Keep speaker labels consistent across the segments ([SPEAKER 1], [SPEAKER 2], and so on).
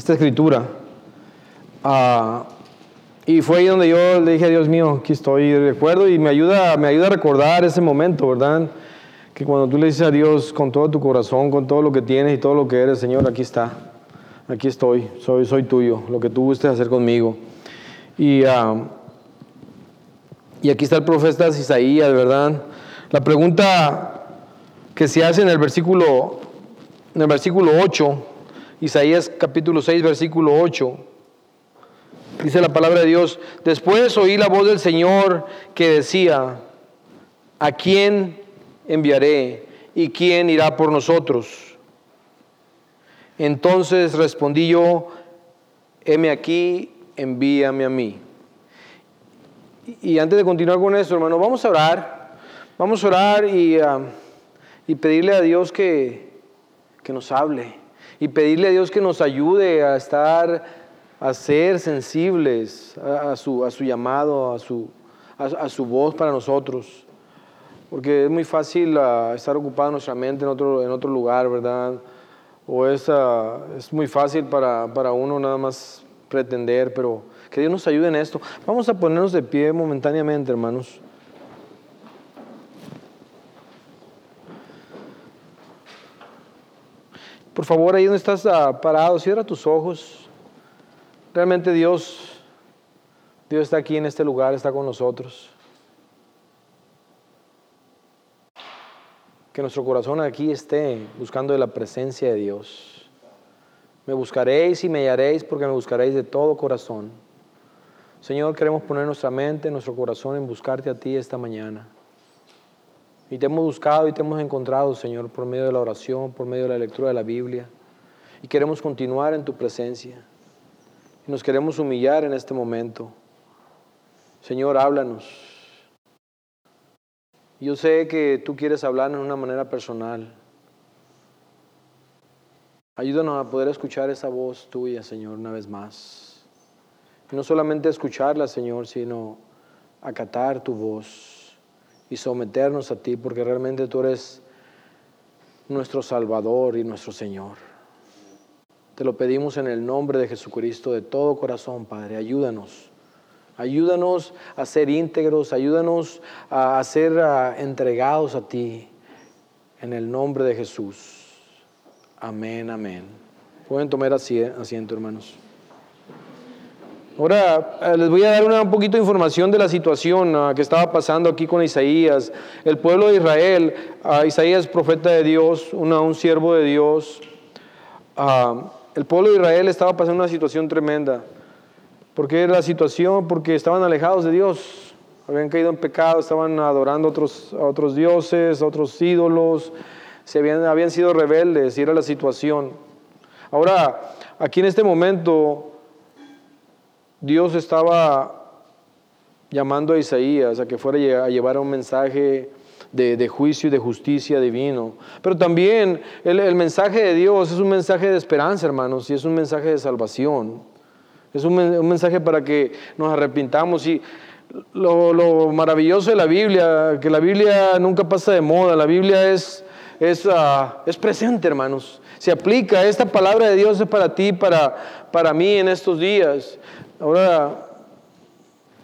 [SPEAKER 1] esta escritura. Ah, y fue ahí donde yo le dije, Dios mío, aquí estoy, recuerdo y me ayuda, me ayuda a recordar ese momento, ¿verdad? Que cuando tú le dices a Dios con todo tu corazón, con todo lo que tienes y todo lo que eres, Señor, aquí está, aquí estoy, soy, soy tuyo, lo que tú gustes hacer conmigo. Y, ah, y aquí está el profeta Isaías, ¿verdad? La pregunta que se hace en el versículo, en el versículo 8, Isaías capítulo 6, versículo 8, dice la palabra de Dios, después oí la voz del Señor que decía, ¿a quién enviaré y quién irá por nosotros? Entonces respondí yo, heme aquí, envíame a mí. Y antes de continuar con esto, hermano, vamos a orar. Vamos a orar y, ah, y pedirle a Dios que, que nos hable. Y pedirle a Dios que nos ayude a estar, a ser sensibles a, su, a su, llamado, a su, a, su voz para nosotros. Porque es muy fácil ah, estar ocupado nuestra mente en otro, en otro lugar, ¿verdad? O es, ah, es muy fácil para, para uno nada más pretender, pero que Dios nos ayude en esto. Vamos a ponernos de pie momentáneamente, hermanos. Por favor, ahí donde estás ah, parado, cierra tus ojos. Realmente Dios, Dios está aquí en este lugar, está con nosotros. Que nuestro corazón aquí esté buscando de la presencia de Dios. Me buscaréis y me hallaréis porque me buscaréis de todo corazón. Señor, queremos poner nuestra mente, nuestro corazón en buscarte a ti esta mañana. Y te hemos buscado y te hemos encontrado, Señor, por medio de la oración, por medio de la lectura de la Biblia. Y queremos continuar en tu presencia. Y nos queremos humillar en este momento. Señor, háblanos. Yo sé que tú quieres hablarnos de una manera personal. Ayúdanos a poder escuchar esa voz tuya, Señor, una vez más. Y no solamente escucharla, Señor, sino acatar tu voz y someternos a ti, porque realmente tú eres nuestro Salvador y nuestro Señor. Te lo pedimos en el nombre de Jesucristo de todo corazón, Padre. Ayúdanos. Ayúdanos a ser íntegros, ayúdanos a ser entregados a ti en el nombre de Jesús. Amén, amén. Pueden tomar asiento, hermanos. Ahora eh, les voy a dar una, un poquito de información de la situación ah, que estaba pasando aquí con Isaías. El pueblo de Israel, uh, Isaías profeta de Dios, un siervo de Dios. Ah, el pueblo de Israel estaba pasando una situación tremenda. ¿Por qué la situación? Porque estaban alejados de Dios. Habían caído en pecado, estaban adorando a otros, a otros dioses, a otros ídolos. Se habían, habían sido rebeldes y era la situación. Ahora, aquí en este momento Dios estaba llamando a Isaías a que fuera a llevar un mensaje de, juicio y de justicia divino. Pero también el, mensaje de Dios es un mensaje de esperanza, hermanos, y es un mensaje de salvación. Es un, mensaje para que nos arrepintamos. Y lo, maravilloso de la Biblia, que la Biblia nunca pasa de moda, la Biblia es, es, ah, es presente, hermanos. Se aplica, esta palabra de Dios es para ti, para, para mí en estos días. Ahora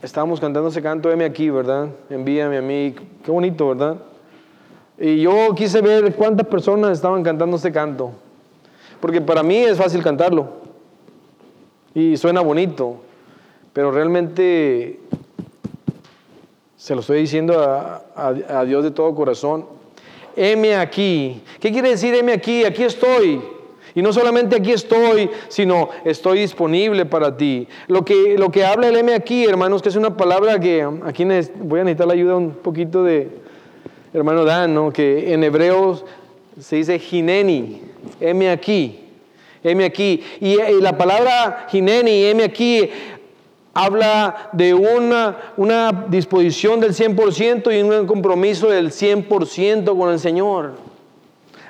[SPEAKER 1] estábamos cantando ese canto, M aquí, ¿verdad? Envíame a mí. Qué bonito, ¿verdad? Y yo quise ver cuántas personas estaban cantando ese canto. Porque para mí es fácil cantarlo. Y suena bonito. Pero realmente se lo estoy diciendo a, a Dios de todo corazón. M aquí. ¿Qué quiere decir M aquí? Aquí estoy. Y no solamente aquí estoy, sino estoy disponible para ti. Lo que, lo que habla el M aquí, hermanos, que es una palabra que aquí voy a necesitar la ayuda un poquito de hermano Dan, ¿no? que en hebreo se dice hineni, M aquí, M aquí. Y, la palabra hineni, M aquí, habla de una, una disposición del 100% y un compromiso del 100% con el Señor.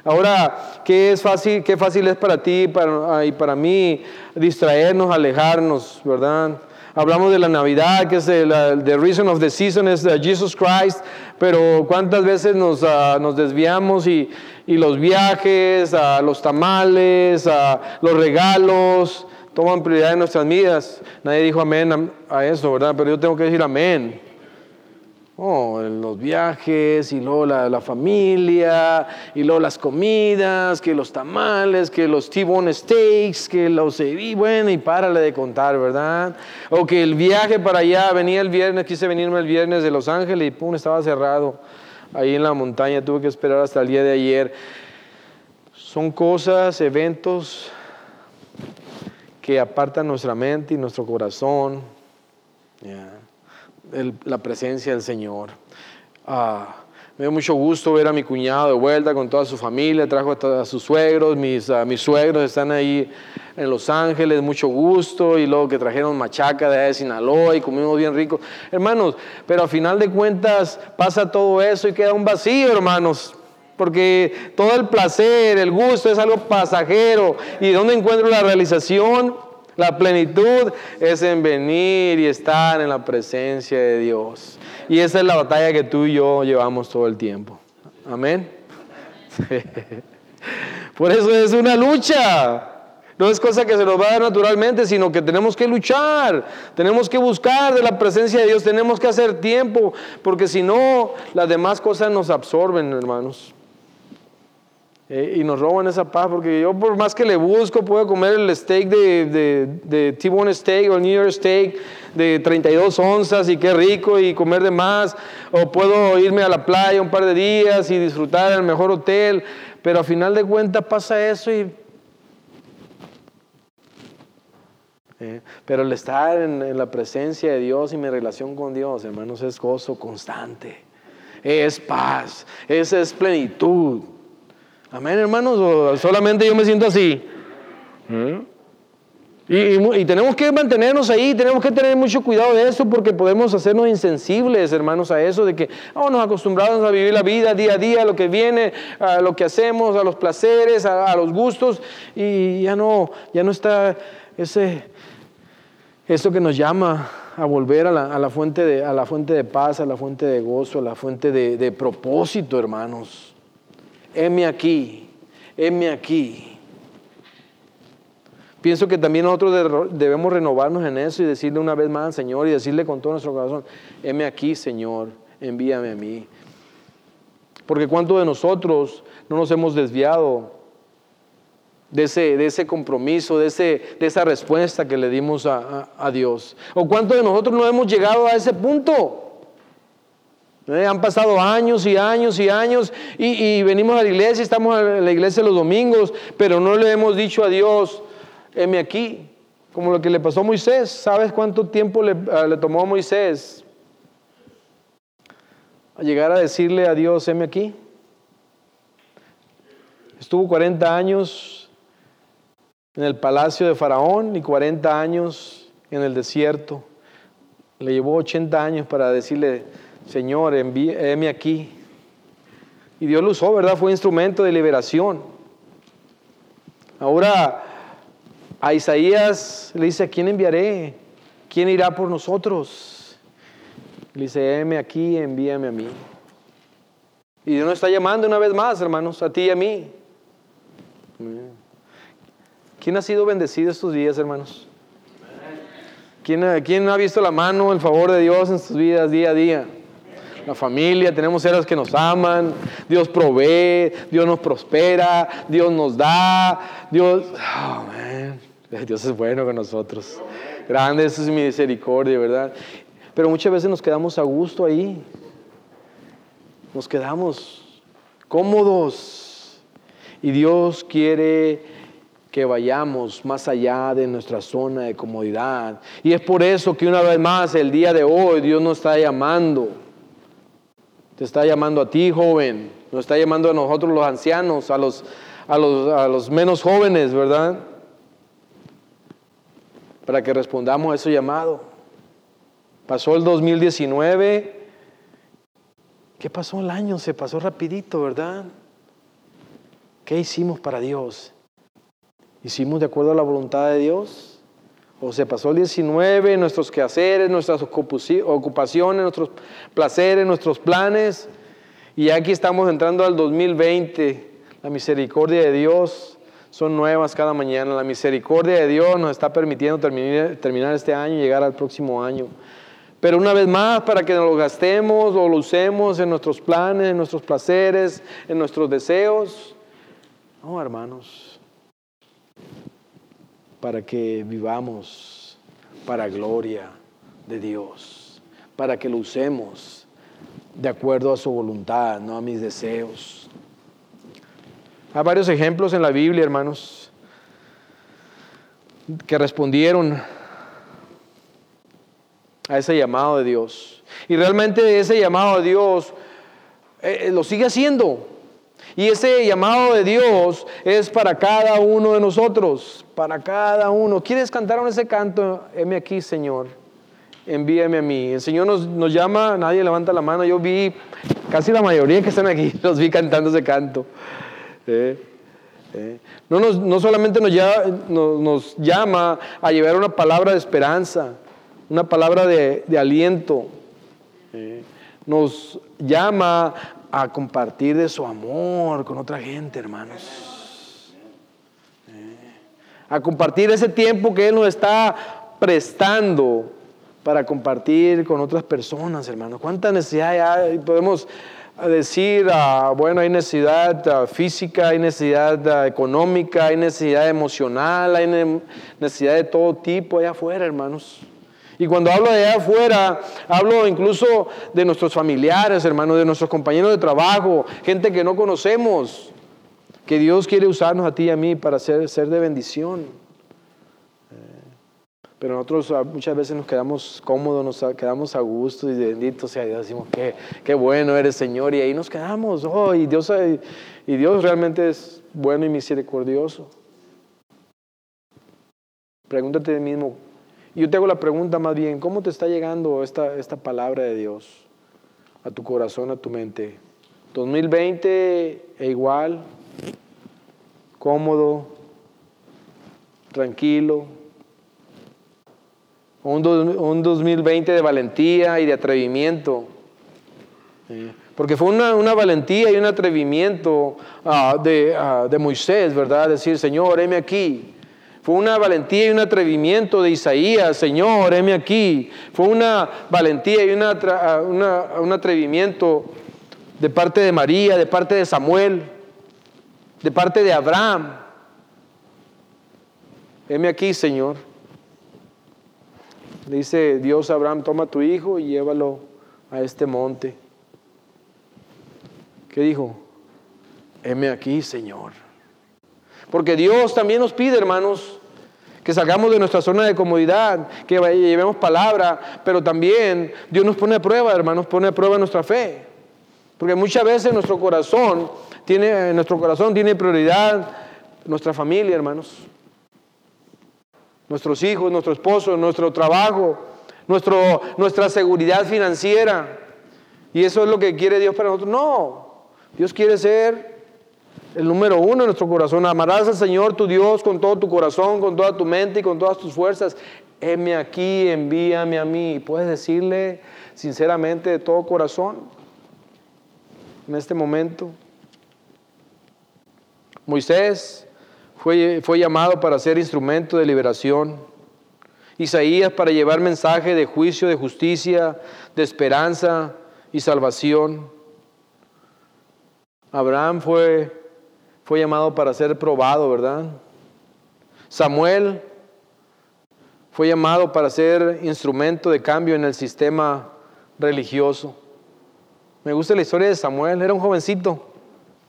[SPEAKER 1] Ahora, ¿qué es fácil, qué fácil es para ti para, y para mí distraernos, alejarnos, verdad? Hablamos de la Navidad, que es el the reason of the season es uh, Jesus Christ, pero cuántas veces nos, uh, desviamos y, los viajes, uh, los tamales, los regalos, toman prioridad en nuestras vidas. Nadie dijo amén a eso, ¿verdad? Pero yo tengo que decir amén. Oh, los viajes y luego la, familia y luego las comidas, que los tamales, que los T-bone steaks, que los y bueno y párale de contar, ¿verdad? O que el viaje para allá, venía el viernes, quise venirme el viernes de Los Ángeles y pum, estaba cerrado ahí en la montaña, tuve que esperar hasta el día de ayer. Son cosas, eventos que apartan nuestra mente y nuestro corazón la presencia del Señor. Ah, me dio mucho gusto ver a mi cuñado de vuelta con toda su familia, trajo a, sus suegros, mis, mis suegros están ahí en Los Ángeles, mucho gusto, y luego que trajeron machaca de, de Sinaloa y comimos bien rico. Hermanos, pero a final de cuentas pasa todo eso y queda un vacío, hermanos. Porque todo el placer, el gusto es algo pasajero. ¿Y dónde encuentro la realización? La plenitud es en venir y estar en la presencia de Dios. Y esa es la batalla que tú y yo llevamos todo el tiempo. Amén. Por eso es una lucha. No es cosa que se nos va a dar naturalmente, sino que tenemos que luchar, tenemos que buscar de la presencia de Dios, tenemos que hacer tiempo, porque si no, las demás cosas nos absorben, hermanos. Eh, y nos roban esa paz, porque yo por más que le busco, puedo comer el steak de, de, de T-Bone Steak o el New York Steak de 32 onzas y qué rico y comer de más, o puedo irme a la playa un par de días y disfrutar en el mejor hotel, pero a final de cuentas pasa eso y... Eh, pero el estar en, la presencia de Dios y mi relación con Dios, hermanos, es gozo constante, es paz, es, es plenitud. Amén, hermanos, o solamente yo me siento así. ¿Mm? Y, tenemos que mantenernos ahí, tenemos que tener mucho cuidado de eso porque podemos hacernos insensibles, hermanos, a eso de que oh, nos acostumbramos a vivir la vida día a día, a lo que viene, a lo que hacemos, a los placeres, a, los gustos, y ya no, ya no está ese, eso que nos llama a volver a la, fuente, de, a la fuente de paz, a la fuente de gozo, a la fuente de, de propósito, hermanos heme aquí, heme aquí. Pienso que también nosotros debemos renovarnos en eso y decirle una vez más al Señor y decirle con todo nuestro corazón, heme aquí, Señor, envíame a mí. Porque cuánto de nosotros no nos hemos desviado de ese, de ese compromiso, de, ese, de esa respuesta que le dimos a, a Dios. O cuánto de nosotros no hemos llegado a ese punto. Eh, han pasado años y años y años y, venimos a la iglesia, estamos en la iglesia los domingos, pero no le hemos dicho a Dios, heme aquí, como lo que le pasó a Moisés. ¿Sabes cuánto tiempo le, ah, le tomó a Moisés a llegar a decirle a Dios, heme aquí? Estuvo 40 años en el palacio de Faraón y 40 años en el desierto. Le llevó 80 años para decirle, Señor, envíeme aquí. Y Dios lo usó, ¿verdad? Fue instrumento de liberación. Ahora a Isaías le dice, ¿a quién enviaré? ¿Quién irá por nosotros? Le dice, heme aquí, envíame a mí. Y Dios nos está llamando una vez más, hermanos, a ti y a mí. ¿Quién ha sido bendecido estos días, hermanos? ¿Quién, ¿Quién ha visto la mano, el favor de Dios en sus vidas día a día? La familia, tenemos seres que nos aman, Dios provee, Dios nos prospera, Dios nos da, Dios, oh, Dios es bueno con nosotros. Grande es su misericordia, ¿verdad? Pero muchas veces nos quedamos a gusto ahí, nos quedamos cómodos y Dios quiere que vayamos más allá de nuestra zona de comodidad. Y es por eso que una vez más el día de hoy Dios nos está llamando te está llamando a ti, joven. Nos está llamando a nosotros los ancianos, a los, a los, a los menos jóvenes, ¿verdad? Para que respondamos a ese llamado. Pasó el 2019. ¿Qué pasó el año? Se pasó rapidito, ¿verdad? ¿Qué hicimos para Dios? ¿Hicimos de acuerdo a la voluntad de Dios? O se pasó el 19, nuestros quehaceres, nuestras ocupaciones, nuestros placeres, nuestros planes. Y aquí estamos entrando al 2020. La misericordia de Dios son nuevas cada mañana. La misericordia de Dios nos está permitiendo terminar, este año y llegar al próximo año. Pero una vez más, para que nos lo gastemos o lo usemos en nuestros planes, en nuestros placeres, en nuestros deseos. No, hermanos. Para que vivamos para gloria de Dios. Para que lo usemos de acuerdo a su voluntad, no a mis deseos. Hay varios ejemplos en la Biblia, hermanos, que respondieron a ese llamado de Dios. Y realmente ese llamado de Dios eh, eh, lo sigue haciendo. Y ese llamado de Dios es para cada uno de nosotros, para cada uno. ¿Quieres cantar ese canto? Heme aquí, Señor. Envíame a mí. El Señor nos, llama, nadie levanta la mano. Yo vi casi la mayoría que están aquí, los vi cantando ese canto. Eh, no, no, solamente nos nos llama a llevar una palabra de esperanza, una palabra de, aliento. Eh, nos llama a compartir de su amor con otra gente, hermanos. A compartir ese tiempo que Él nos está prestando para compartir con otras personas, hermanos. ¿Cuánta necesidad hay? Podemos decir, ah, bueno, hay necesidad ah, física, hay necesidad ah, económica, hay necesidad emocional, hay necesidad de todo tipo allá afuera, hermanos. Y cuando hablo de allá afuera, hablo incluso de nuestros familiares, hermanos, de nuestros compañeros de trabajo, gente que no conocemos, que Dios quiere usarnos a ti y a mí para ser, ser de bendición. Eh, pero nosotros ah, muchas veces nos quedamos cómodos, nos quedamos a gusto y bendito sea Dios, decimos, qué, qué bueno eres Señor, y ahí nos quedamos, oh, y Dios, y Dios realmente es bueno y misericordioso. Pregúntate mismo, yo te hago la pregunta más bien, ¿cómo te está llegando esta, esta palabra de Dios a tu corazón, a tu mente? 2020 e igual, cómodo, tranquilo. Un, un 2020 de valentía y de atrevimiento. Porque fue una, valentía y un atrevimiento ah, de, ah, de Moisés, ¿verdad? Decir, Señor, heme aquí. Fue una valentía y un atrevimiento de Isaías, Señor, heme aquí. Fue una valentía y un atrevimiento de parte de María, de parte de Samuel, de parte de Abraham. Heme aquí, Señor. dice Dios a Abraham, toma tu hijo y llévalo a este monte. ¿Qué dijo? Heme aquí, Señor. Porque Dios también nos pide, hermanos, que salgamos de nuestra zona de comodidad, que llevemos palabra, pero también Dios nos pone a prueba, hermanos, pone a prueba nuestra fe. Porque muchas veces nuestro corazón tiene, nuestro corazón tiene prioridad nuestra familia, hermanos. Nuestros hijos, nuestro esposo, nuestro trabajo, nuestro, nuestra seguridad financiera. Y eso es lo que quiere Dios para nosotros. No, Dios quiere ser el número uno en nuestro corazón. Amarás al Señor tu Dios con todo tu corazón, con toda tu mente y con todas tus fuerzas. Heme aquí, envíame a mí. Puedes decirle sinceramente de todo corazón en este momento. Moisés fue, fue llamado para ser instrumento de liberación. Isaías para llevar mensaje de juicio, de justicia, de esperanza y salvación. Abraham fue fue llamado para ser probado, ¿verdad? Samuel fue llamado para ser instrumento de cambio en el sistema religioso. Me gusta la historia de Samuel, era un jovencito,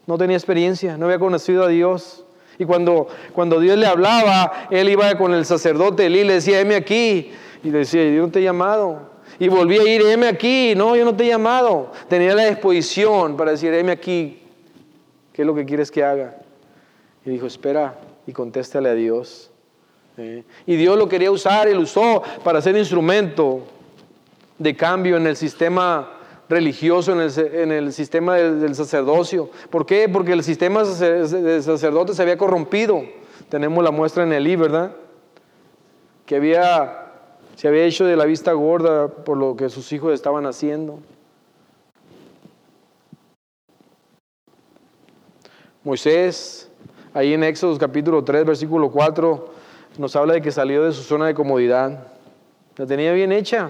[SPEAKER 1] no tenía experiencia, no había conocido a Dios. Y cuando, cuando Dios le hablaba, él iba con el sacerdote Elí, le decía, heme aquí. Y le decía, yo no te he llamado. Y volvía a ir, heme aquí. No, yo no te he llamado. Tenía la disposición para decir, heme aquí. ¿Qué es lo que quieres que haga? Y dijo, espera y contéstale a Dios. ¿eh? Y Dios lo quería usar lo usó para ser instrumento de cambio en el sistema religioso, en el, sistema del, sacerdocio. ¿Por qué? Porque el sistema del sacerdote se había corrompido. Tenemos la muestra en Elí, ¿verdad? que había, se había hecho de la vista gorda por lo que sus hijos estaban haciendo. Moisés, ahí en Éxodo capítulo 3, versículo 4, nos habla de que salió de su zona de comodidad. La tenía bien hecha,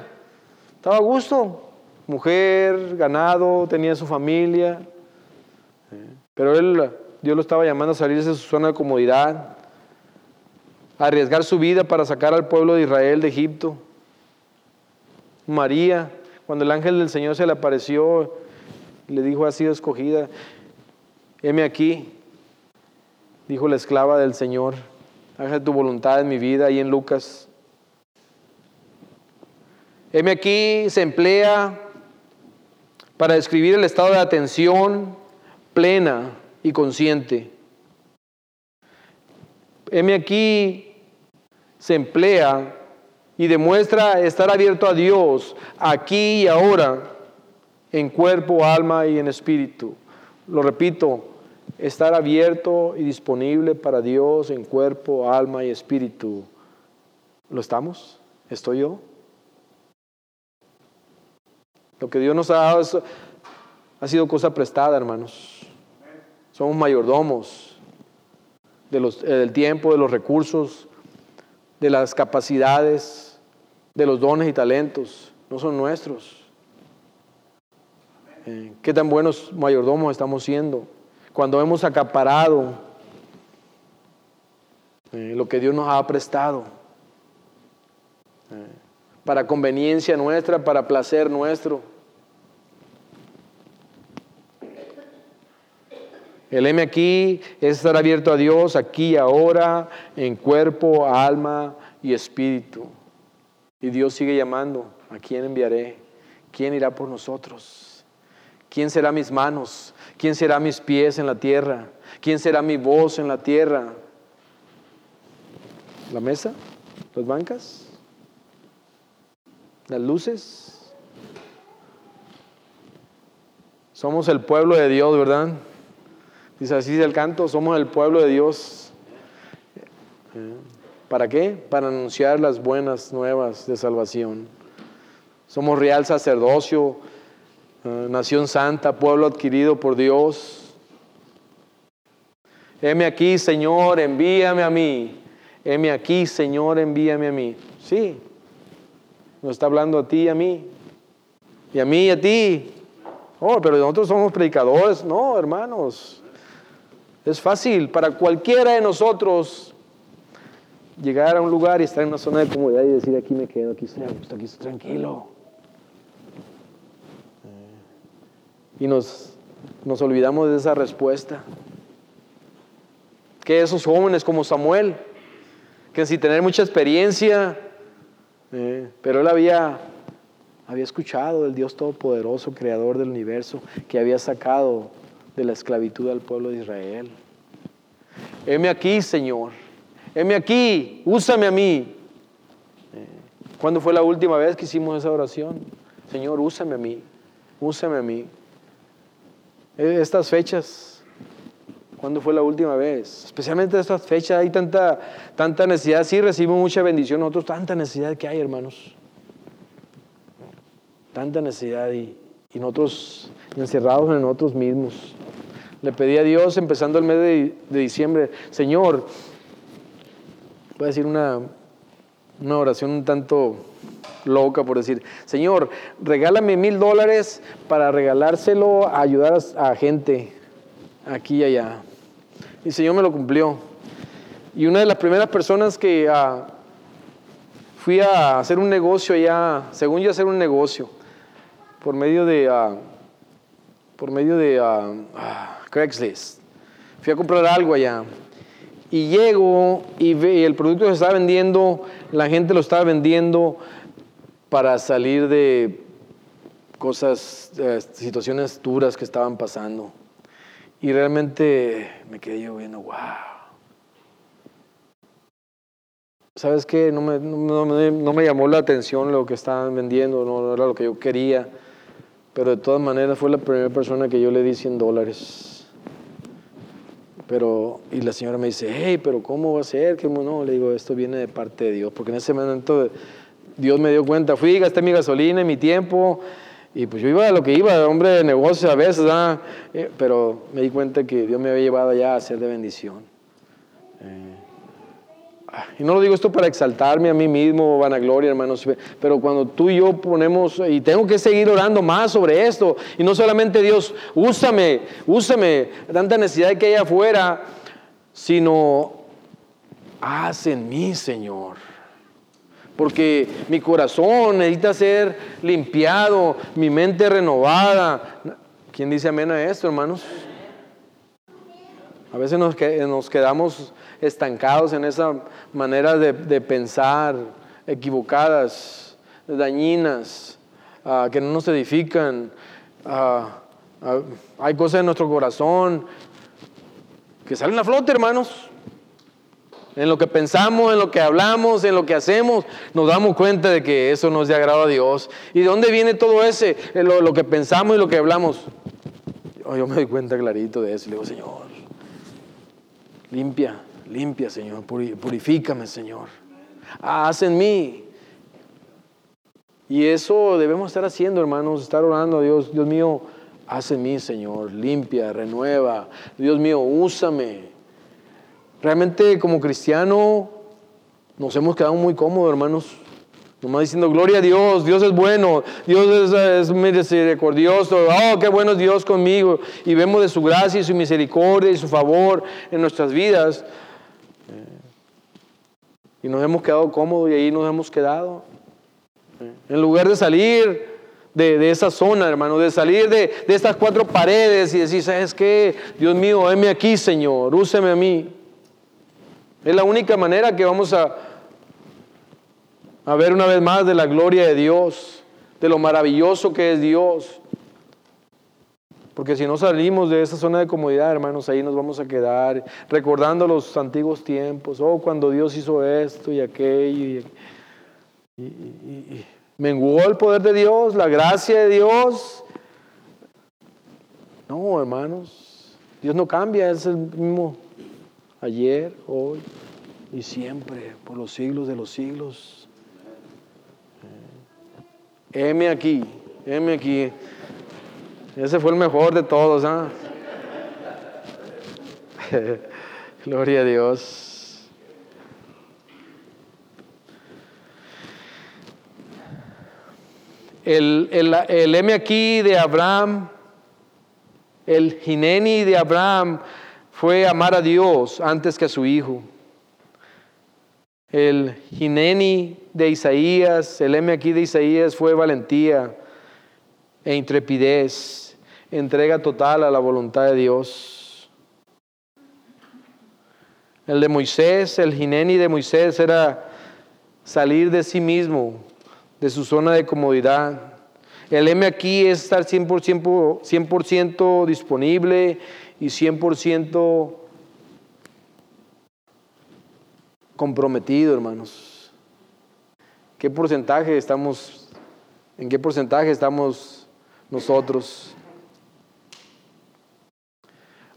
[SPEAKER 1] estaba a gusto. Mujer, ganado, tenía su familia. Pero él, Dios lo estaba llamando a salir de su zona de comodidad, a arriesgar su vida para sacar al pueblo de Israel de Egipto. María, cuando el ángel del Señor se le apareció, le dijo, ha sido escogida. Heme aquí, dijo la esclava del Señor, haga tu voluntad en mi vida, ahí en Lucas. Heme aquí se emplea para describir el estado de atención plena y consciente. Heme aquí se emplea y demuestra estar abierto a Dios aquí y ahora en cuerpo, alma y en espíritu. Lo repito, estar abierto y disponible para Dios en cuerpo, alma y espíritu. ¿Lo estamos? ¿Estoy yo? Lo que Dios nos ha dado ha sido cosa prestada, hermanos. Somos mayordomos de los, eh, del tiempo, de los recursos, de las capacidades, de los dones y talentos. No son nuestros. Eh, ¿Qué tan buenos mayordomos estamos siendo? Cuando hemos acaparado eh, lo que Dios nos ha prestado eh, para conveniencia nuestra, para placer nuestro. El M aquí es estar abierto a Dios aquí y ahora, en cuerpo, alma y espíritu. Y Dios sigue llamando, ¿a quién enviaré? ¿Quién irá por nosotros? ¿Quién será mis manos? ¿Quién será mis pies en la tierra? ¿Quién será mi voz en la tierra? ¿La mesa? ¿Las bancas? ¿Las luces? Somos el pueblo de Dios, ¿verdad? Dice así el canto, somos el pueblo de Dios. ¿Para qué? Para anunciar las buenas nuevas de salvación. Somos real sacerdocio, nación santa, pueblo adquirido por Dios. Heme aquí, Señor, envíame a mí. Heme aquí, Señor, envíame a mí. Sí, nos está hablando a ti y a mí. Y a mí y a ti. Oh, pero nosotros somos predicadores. No, hermanos. Es fácil para cualquiera de nosotros llegar a un lugar y estar en una zona de comodidad y decir, aquí me quedo, aquí estoy aquí estoy tranquilo. Y nos, nos olvidamos de esa respuesta. Que esos jóvenes como Samuel, que sin tener mucha experiencia, eh, pero él había, había escuchado del Dios Todopoderoso, Creador del universo, que había sacado de la esclavitud al pueblo de Israel. Heme aquí, Señor. Heme aquí, úsame a mí. Eh, ¿Cuándo fue la última vez que hicimos esa oración? Señor, úsame a mí, úsame a mí. Eh, estas fechas, ¿cuándo fue la última vez? Especialmente estas fechas, hay tanta, tanta necesidad, sí recibimos mucha bendición, nosotros tanta necesidad que hay, hermanos. Tanta necesidad y, nosotros encerrados en nosotros mismos. Le pedí a Dios, empezando el mes de, de diciembre, Señor, voy a decir una, una oración un tanto loca por decir, Señor, regálame mil dólares para regalárselo a ayudar a, gente aquí y allá. Y el Señor me lo cumplió. Y una de las primeras personas que ah, fui a hacer un negocio allá, según yo hacer un negocio, por medio de, uh, por medio de uh, Craigslist. Fui a comprar algo allá. Y llego y, ve, y el producto se estaba vendiendo, la gente lo estaba vendiendo para salir de cosas, situaciones duras que estaban pasando. Y realmente me quedé yo viendo, wow. ¿Sabes qué? No me, no me llamó la atención lo que estaban vendiendo, no era lo que yo quería. Pero de todas maneras fue la primera persona que yo le di 100 dólares. Pero, y la señora me dice, hey, pero ¿cómo va a ser? que No, le digo, esto viene de parte de Dios, porque en ese momento Dios me dio cuenta, fui, gasté mi gasolina y mi tiempo, y pues yo iba a lo que iba, hombre de negocios a veces, eh, pero me di cuenta que Dios me había llevado allá a ser de bendición. Eh, y no lo digo esto para exaltarme a mí mismo, vanagloria, hermanos, pero cuando tú y yo ponemos, y tengo que seguir orando más sobre esto, y no solamente Dios, úsame, úsame, tanta necesidad que hay afuera, sino haz en mí, Señor. Porque mi corazón necesita ser limpiado, mi mente renovada. ¿Quién dice amén a esto, hermanos? A veces nos, quedamos estancados en esa manera de, pensar, equivocadas, dañinas, ah, que no nos edifican. Ah, ah, hay cosas en nuestro corazón que salen a flote, hermanos. En lo que pensamos, en lo que hablamos, en lo que hacemos, nos damos cuenta de que eso nos de agrado a Dios. ¿Y de dónde viene todo ese? Eh, lo, lo que pensamos y lo que hablamos. Yo me doy cuenta clarito de eso y le digo, Señor, limpia, Limpia, Señor, purifícame, Señor. Haz en mí. Y eso debemos estar haciendo, hermanos, estar orando a Dios. Dios mío, haz en mí, Señor. Limpia, renueva. Dios mío, úsame. Realmente como cristiano nos hemos quedado muy cómodos, hermanos. Nomás diciendo, gloria a Dios, Dios es bueno, Dios es, misericordioso, oh, qué bueno es Dios conmigo. Y vemos de su gracia y su misericordia y su favor en nuestras vidas. Y nos hemos quedado cómodos y ahí nos hemos quedado. En lugar de salir de, esa zona, hermano, de salir de, estas cuatro paredes y decir, ¿sabes qué? Dios mío, heme aquí, Señor, úseme a mí. Es la única manera que vamos a, ver una vez más de la gloria de Dios, de lo maravilloso que es Dios. Porque si no salimos de esa zona de comodidad, hermanos, ahí nos vamos a quedar recordando los antiguos tiempos. Oh, cuando Dios hizo esto y aquello. Y, menguó el poder de Dios, la gracia de Dios. No, hermanos. Dios no cambia, es el mismo ayer, hoy y siempre, por los siglos de los siglos. Eh, heme aquí, heme aquí. Ese fue el mejor de todos. ¿ah? Gloria a Dios. El, el, M aquí de Abraham, el Gineni de Abraham fue amar a Dios antes que a su hijo. El Gineni de Isaías, el M aquí de Isaías fue valentía e intrepidez entrega total a la voluntad de Dios. El de Moisés, el gineni de Moisés era salir de sí mismo, de su zona de comodidad. El M aquí es estar 100%, 100 disponible y 100% comprometido, hermanos. ¿Qué porcentaje estamos, en qué porcentaje estamos nosotros?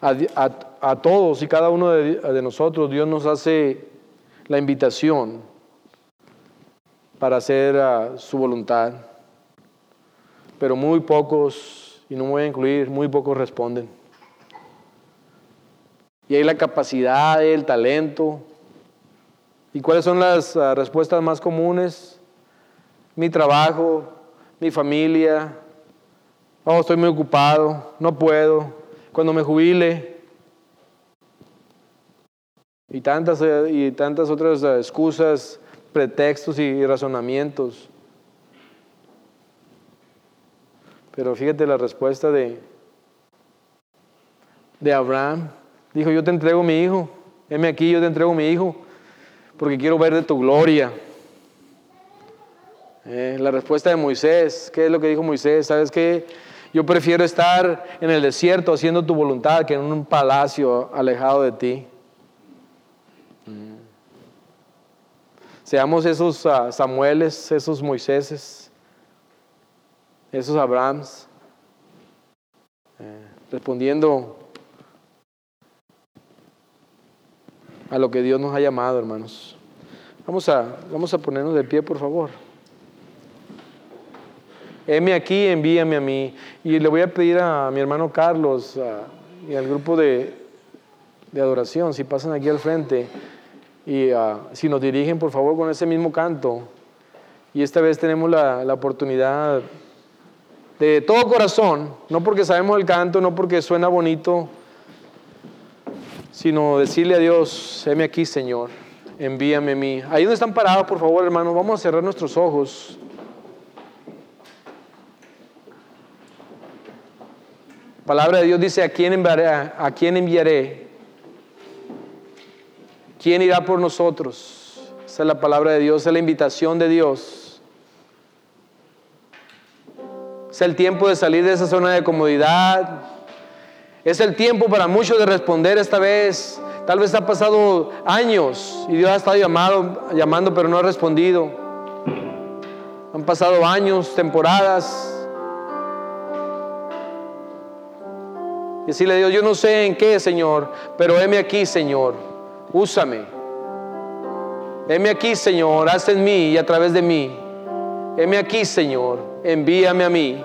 [SPEAKER 1] a, todos y cada uno de, nosotros, Dios nos hace la invitación para hacer ah, su voluntad. Pero muy pocos, y no me voy a incluir, muy pocos responden. Y hay la capacidad, el talento. ¿Y cuáles son las ah, respuestas más comunes? Mi trabajo, mi familia. Oh, estoy muy ocupado, no puedo cuando me jubile. Y tantas, eh, y tantas otras eh, excusas, pretextos y razonamientos. Pero fíjate la respuesta de, de Abraham. Dijo, yo te entrego mi hijo. Heme aquí, yo te entrego mi hijo, porque quiero ver de tu gloria. Eh, la respuesta de Moisés, ¿qué es lo que dijo Moisés? ¿Sabes qué? Yo prefiero estar en el desierto haciendo tu voluntad que en un palacio alejado de ti. Seamos esos uh, Samueles, esos Moiséses, esos Abrahams, eh, respondiendo a lo que Dios nos ha llamado, hermanos. Vamos a, vamos a ponernos de pie, por favor. Heme aquí, envíame a mí. Y le voy a pedir a mi hermano Carlos y al grupo de, adoración, si pasan aquí al frente, y si nos dirigen, por favor, con ese mismo canto. Y esta vez tenemos la, la oportunidad de todo corazón, no porque sabemos el canto, no porque suena bonito, sino decirle a Dios, heme aquí, Señor, envíame a mí. Ahí donde están parados, por favor, hermanos, vamos a cerrar nuestros ojos. palabra de Dios dice, ¿a quién enviaré? ¿A quién enviaré? ¿Quién irá por nosotros? Esa es la palabra de Dios, es la invitación de Dios. Es el tiempo de salir de esa zona de comodidad. Es el tiempo para muchos de responder esta vez. Tal vez ha pasado años y Dios ha estado llamado, llamando, pero no ha respondido. Han pasado años, temporadas, Decirle a Dios, yo no sé en qué, Señor, pero heme aquí, Señor. Úsame. Heme aquí, Señor. Haz en mí y a través de mí. Heme aquí, Señor. Envíame a mí.